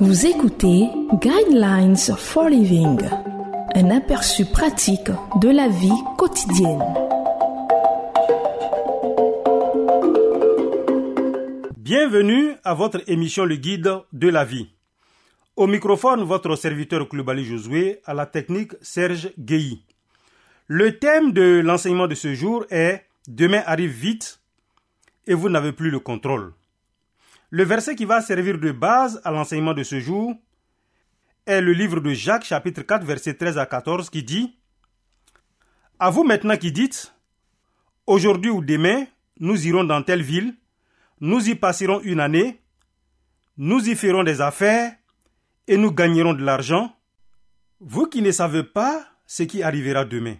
Vous écoutez Guidelines for Living, un aperçu pratique de la vie quotidienne. Bienvenue à votre émission Le Guide de la vie. Au microphone, votre serviteur Kloubali Josué, à la technique Serge Guéhi. Le thème de l'enseignement de ce jour est Demain arrive vite et vous n'avez plus le contrôle. Le verset qui va servir de base à l'enseignement de ce jour est le livre de Jacques chapitre 4 verset 13 à 14 qui dit À vous maintenant qui dites Aujourd'hui ou demain, nous irons dans telle ville, nous y passerons une année, nous y ferons des affaires et nous gagnerons de l'argent. Vous qui ne savez pas ce qui arrivera demain.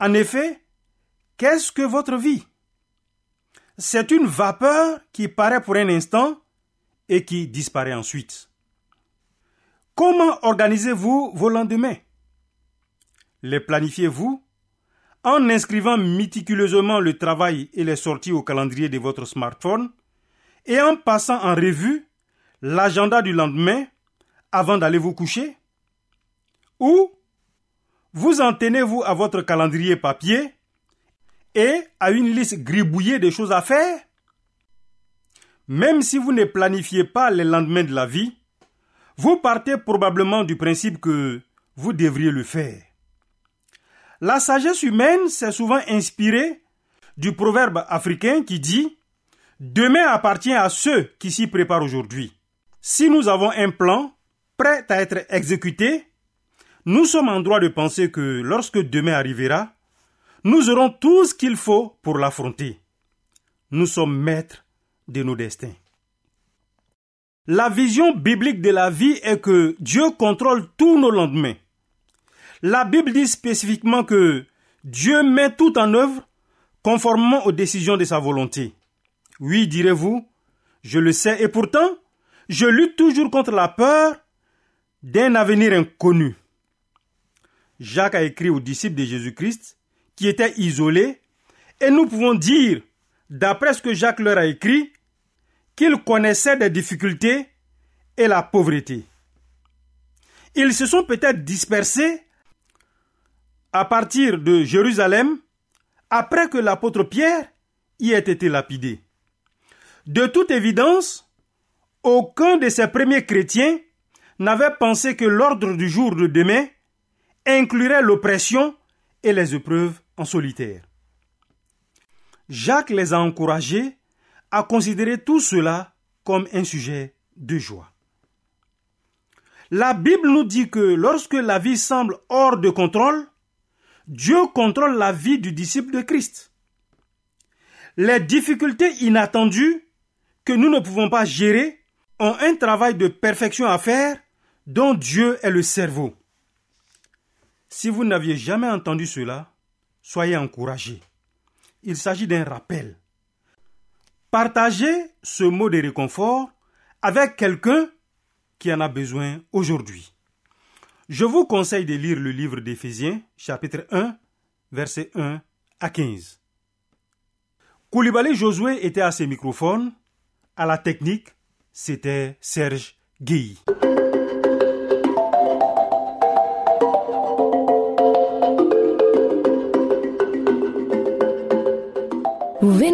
En effet, qu'est-ce que votre vie? C'est une vapeur qui paraît pour un instant et qui disparaît ensuite. Comment organisez-vous vos lendemains? Les planifiez-vous en inscrivant méticuleusement le travail et les sorties au calendrier de votre smartphone et en passant en revue l'agenda du lendemain avant d'aller vous coucher? Ou vous en tenez-vous à votre calendrier papier et à une liste gribouillée de choses à faire Même si vous ne planifiez pas les lendemains de la vie, vous partez probablement du principe que vous devriez le faire. La sagesse humaine s'est souvent inspirée du proverbe africain qui dit Demain appartient à ceux qui s'y préparent aujourd'hui. Si nous avons un plan prêt à être exécuté, nous sommes en droit de penser que lorsque demain arrivera, nous aurons tout ce qu'il faut pour l'affronter. Nous sommes maîtres de nos destins. La vision biblique de la vie est que Dieu contrôle tous nos lendemains. La Bible dit spécifiquement que Dieu met tout en œuvre conformément aux décisions de sa volonté. Oui, direz-vous, je le sais, et pourtant, je lutte toujours contre la peur d'un avenir inconnu. Jacques a écrit aux disciples de Jésus-Christ qui étaient isolés, et nous pouvons dire, d'après ce que Jacques leur a écrit, qu'ils connaissaient des difficultés et la pauvreté. Ils se sont peut-être dispersés à partir de Jérusalem après que l'apôtre Pierre y ait été lapidé. De toute évidence, aucun de ces premiers chrétiens n'avait pensé que l'ordre du jour de demain inclurait l'oppression et les épreuves solitaire. Jacques les a encouragés à considérer tout cela comme un sujet de joie. La Bible nous dit que lorsque la vie semble hors de contrôle, Dieu contrôle la vie du disciple de Christ. Les difficultés inattendues que nous ne pouvons pas gérer ont un travail de perfection à faire dont Dieu est le cerveau. Si vous n'aviez jamais entendu cela, soyez encouragés. Il s'agit d'un rappel. Partagez ce mot de réconfort avec quelqu'un qui en a besoin aujourd'hui. Je vous conseille de lire le livre d'Éphésiens, chapitre 1, versets 1 à 15. Koulibaly Josué était à ses microphones. À la technique, c'était Serge Guy.